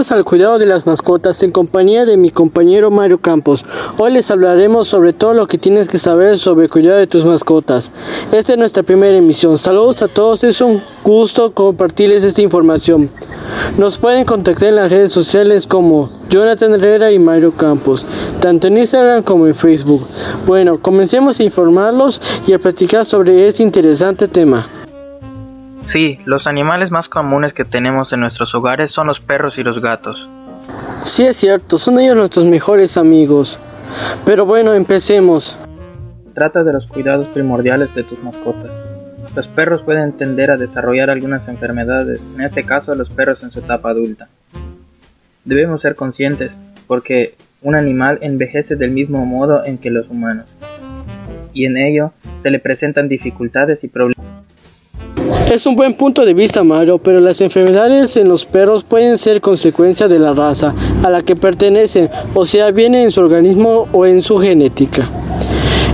Bienvenidos al cuidado de las mascotas en compañía de mi compañero Mario Campos. Hoy les hablaremos sobre todo lo que tienes que saber sobre el cuidado de tus mascotas. Esta es nuestra primera emisión. Saludos a todos, es un gusto compartirles esta información. Nos pueden contactar en las redes sociales como Jonathan Herrera y Mario Campos, tanto en Instagram como en Facebook. Bueno, comencemos a informarlos y a platicar sobre este interesante tema. Sí, los animales más comunes que tenemos en nuestros hogares son los perros y los gatos. Sí es cierto, son ellos nuestros mejores amigos. Pero bueno, empecemos. Trata de los cuidados primordiales de tus mascotas. Los perros pueden tender a desarrollar algunas enfermedades, en este caso los perros en su etapa adulta. Debemos ser conscientes, porque un animal envejece del mismo modo en que los humanos, y en ello se le presentan dificultades y problemas. Es un buen punto de vista, Mario, pero las enfermedades en los perros pueden ser consecuencia de la raza a la que pertenecen, o sea, viene en su organismo o en su genética.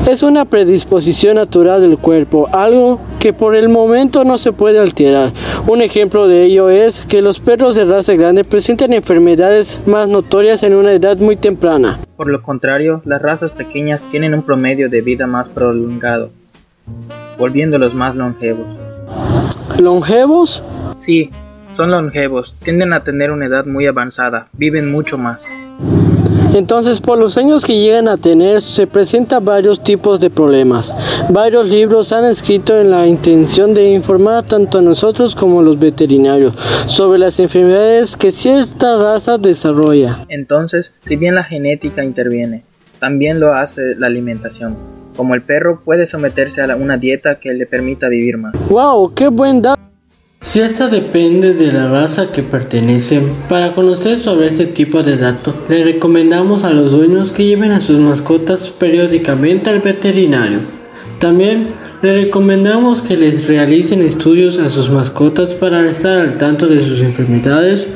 Es una predisposición natural del cuerpo, algo que por el momento no se puede alterar. Un ejemplo de ello es que los perros de raza grande presentan enfermedades más notorias en una edad muy temprana. Por lo contrario, las razas pequeñas tienen un promedio de vida más prolongado, volviéndolos más longevos. ¿Longevos? Sí, son longevos, tienden a tener una edad muy avanzada, viven mucho más. Entonces, por los años que llegan a tener, se presentan varios tipos de problemas. Varios libros han escrito en la intención de informar tanto a nosotros como a los veterinarios sobre las enfermedades que cierta raza desarrolla. Entonces, si bien la genética interviene, también lo hace la alimentación. Como el perro puede someterse a una dieta que le permita vivir más. ¡Wow! ¡Qué buen dato! Si esta depende de la raza que pertenecen, para conocer sobre este tipo de datos, le recomendamos a los dueños que lleven a sus mascotas periódicamente al veterinario. También le recomendamos que les realicen estudios a sus mascotas para estar al tanto de sus enfermedades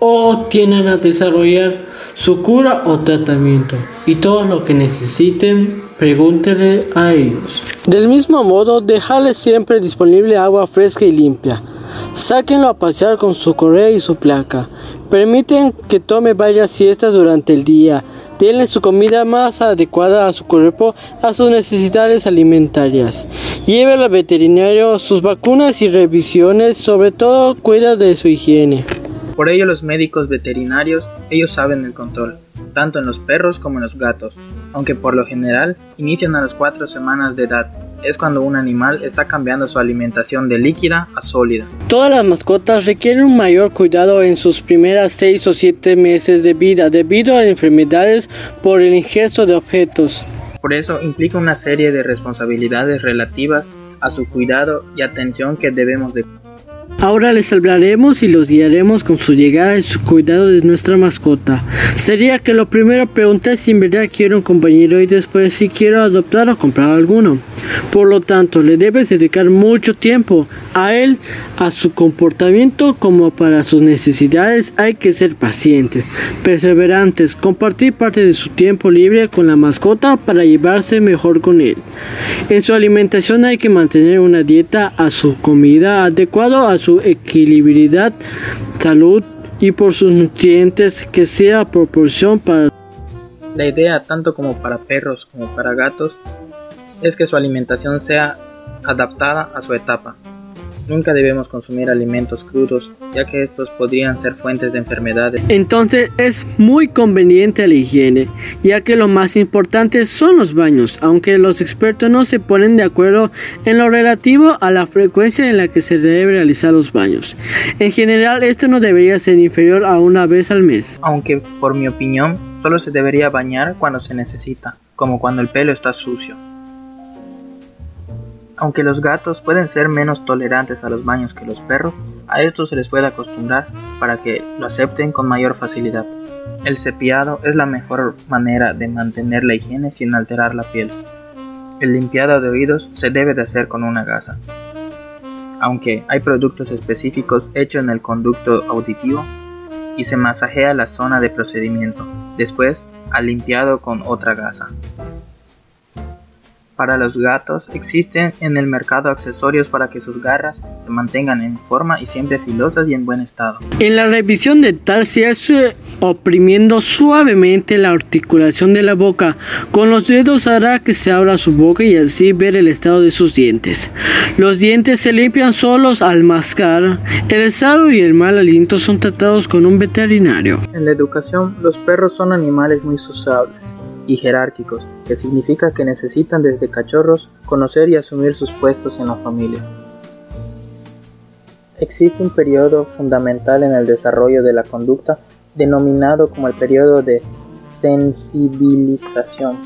o tienen a desarrollar su cura o tratamiento y todo lo que necesiten pregúntele a ellos. Del mismo modo, dejarles siempre disponible agua fresca y limpia. Sáquenlo a pasear con su correa y su placa. Permiten que tome varias siestas durante el día. Denle su comida más adecuada a su cuerpo, a sus necesidades alimentarias. Lleve al veterinario sus vacunas y revisiones, sobre todo cuida de su higiene. Por ello los médicos veterinarios, ellos saben el control, tanto en los perros como en los gatos, aunque por lo general inician a las 4 semanas de edad. Es cuando un animal está cambiando su alimentación de líquida a sólida. Todas las mascotas requieren un mayor cuidado en sus primeras 6 o 7 meses de vida debido a enfermedades por el ingesto de objetos. Por eso implica una serie de responsabilidades relativas a su cuidado y atención que debemos de Ahora les hablaremos y los guiaremos con su llegada y su cuidado de nuestra mascota. Sería que lo primero pregunté si en verdad quiero un compañero y después si quiero adoptar o comprar alguno. Por lo tanto, le debes dedicar mucho tiempo a él, a su comportamiento como para sus necesidades. Hay que ser pacientes, perseverantes, compartir parte de su tiempo libre con la mascota para llevarse mejor con él. En su alimentación hay que mantener una dieta a su comida adecuada a su equilibridad, salud y por sus nutrientes que sea proporción para la idea tanto como para perros como para gatos es que su alimentación sea adaptada a su etapa. Nunca debemos consumir alimentos crudos, ya que estos podrían ser fuentes de enfermedades. Entonces es muy conveniente la higiene, ya que lo más importante son los baños, aunque los expertos no se ponen de acuerdo en lo relativo a la frecuencia en la que se debe realizar los baños. En general, esto no debería ser inferior a una vez al mes. Aunque, por mi opinión, solo se debería bañar cuando se necesita, como cuando el pelo está sucio. Aunque los gatos pueden ser menos tolerantes a los baños que los perros, a estos se les puede acostumbrar para que lo acepten con mayor facilidad. El cepillado es la mejor manera de mantener la higiene sin alterar la piel. El limpiado de oídos se debe de hacer con una gasa. Aunque hay productos específicos hechos en el conducto auditivo y se masajea la zona de procedimiento, después al limpiado con otra gasa. Para los gatos existen en el mercado accesorios para que sus garras se mantengan en forma y siempre filosas y en buen estado. En la revisión de tal se hace oprimiendo suavemente la articulación de la boca. Con los dedos hará que se abra su boca y así ver el estado de sus dientes. Los dientes se limpian solos al mascar. El sano y el mal aliento son tratados con un veterinario. En la educación, los perros son animales muy sociables y jerárquicos, que significa que necesitan desde cachorros conocer y asumir sus puestos en la familia. Existe un periodo fundamental en el desarrollo de la conducta denominado como el periodo de sensibilización,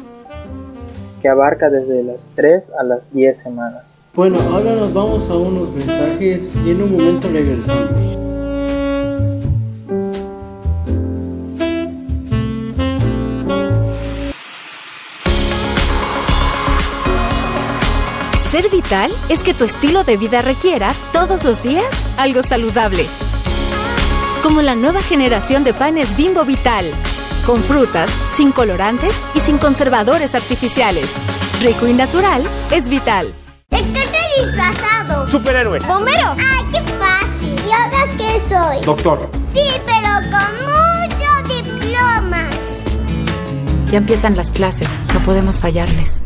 que abarca desde las 3 a las 10 semanas. Bueno, ahora nos vamos a unos mensajes y en un momento regresamos. Ser vital es que tu estilo de vida requiera, todos los días, algo saludable. Como la nueva generación de panes Bimbo Vital. Con frutas, sin colorantes y sin conservadores artificiales. Rico y natural es vital. ¿De qué te disfrazado? Superhéroe. ¿Bombero? ¡Ay, qué fácil! ¿Y ahora qué soy? Doctor. Sí, pero con muchos diplomas. Ya empiezan las clases, no podemos fallarles.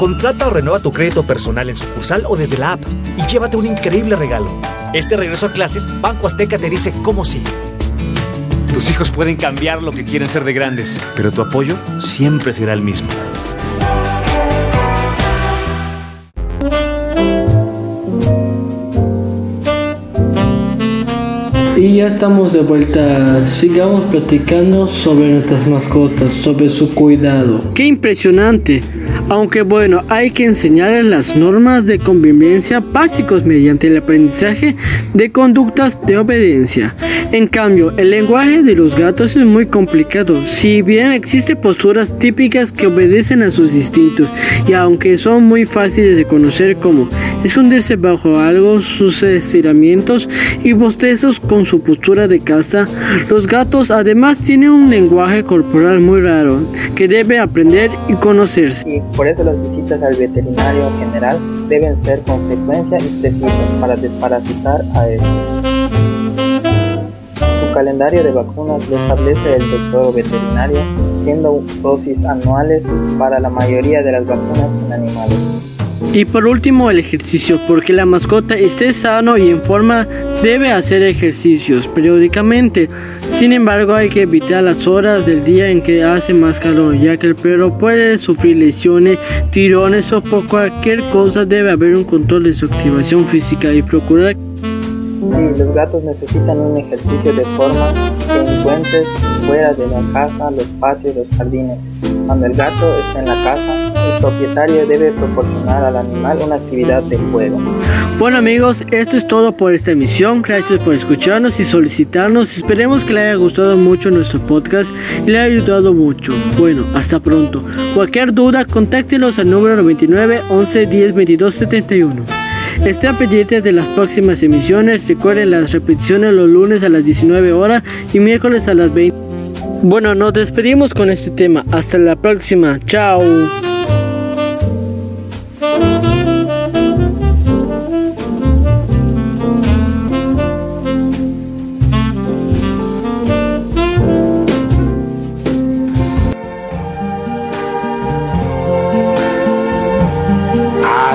Contrata o renueva tu crédito personal en sucursal o desde la app y llévate un increíble regalo. Este regreso a clases, Banco Azteca te dice cómo sí. Tus hijos pueden cambiar lo que quieren ser de grandes, pero tu apoyo siempre será el mismo. Y ya estamos de vuelta. Sigamos platicando sobre nuestras mascotas, sobre su cuidado. ¡Qué impresionante! Aunque bueno, hay que enseñarles las normas de convivencia básicos mediante el aprendizaje de conductas de obediencia. En cambio, el lenguaje de los gatos es muy complicado. Si bien existen posturas típicas que obedecen a sus instintos y aunque son muy fáciles de conocer como esconderse bajo algo, sus estiramientos y bostezos con su postura de caza, los gatos además tienen un lenguaje corporal muy raro que debe aprender y conocerse. Por eso las visitas al veterinario general deben ser con frecuencia y precisas para desparasitar a ellos. Su calendario de vacunas lo establece el doctor veterinario, siendo dosis anuales para la mayoría de las vacunas en animales. Y por último el ejercicio, porque la mascota esté sano y en forma debe hacer ejercicios periódicamente. Sin embargo hay que evitar las horas del día en que hace más calor, ya que el perro puede sufrir lesiones, tirones o por cualquier cosa debe haber un control de su activación física y procurar Sí, los gatos necesitan un ejercicio de forma que encuentres fuera de la casa, los patios, los jardines. Cuando el gato está en la casa, el propietario debe proporcionar al animal una actividad de juego. Bueno amigos, esto es todo por esta emisión. Gracias por escucharnos y solicitarnos. Esperemos que le haya gustado mucho nuestro podcast y le haya ayudado mucho. Bueno, hasta pronto. Cualquier duda, contáctenos al número 99 11 10 22 71. Estén pendientes de las próximas emisiones. Recuerden las repeticiones los lunes a las 19 horas y miércoles a las 20. Bueno, nos despedimos con este tema. Hasta la próxima. Chao.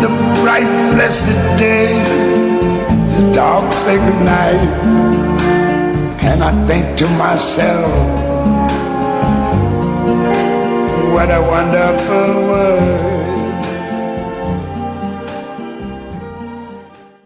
the bright blessed day, the dark sacred night, and I think to myself, what a wonderful world.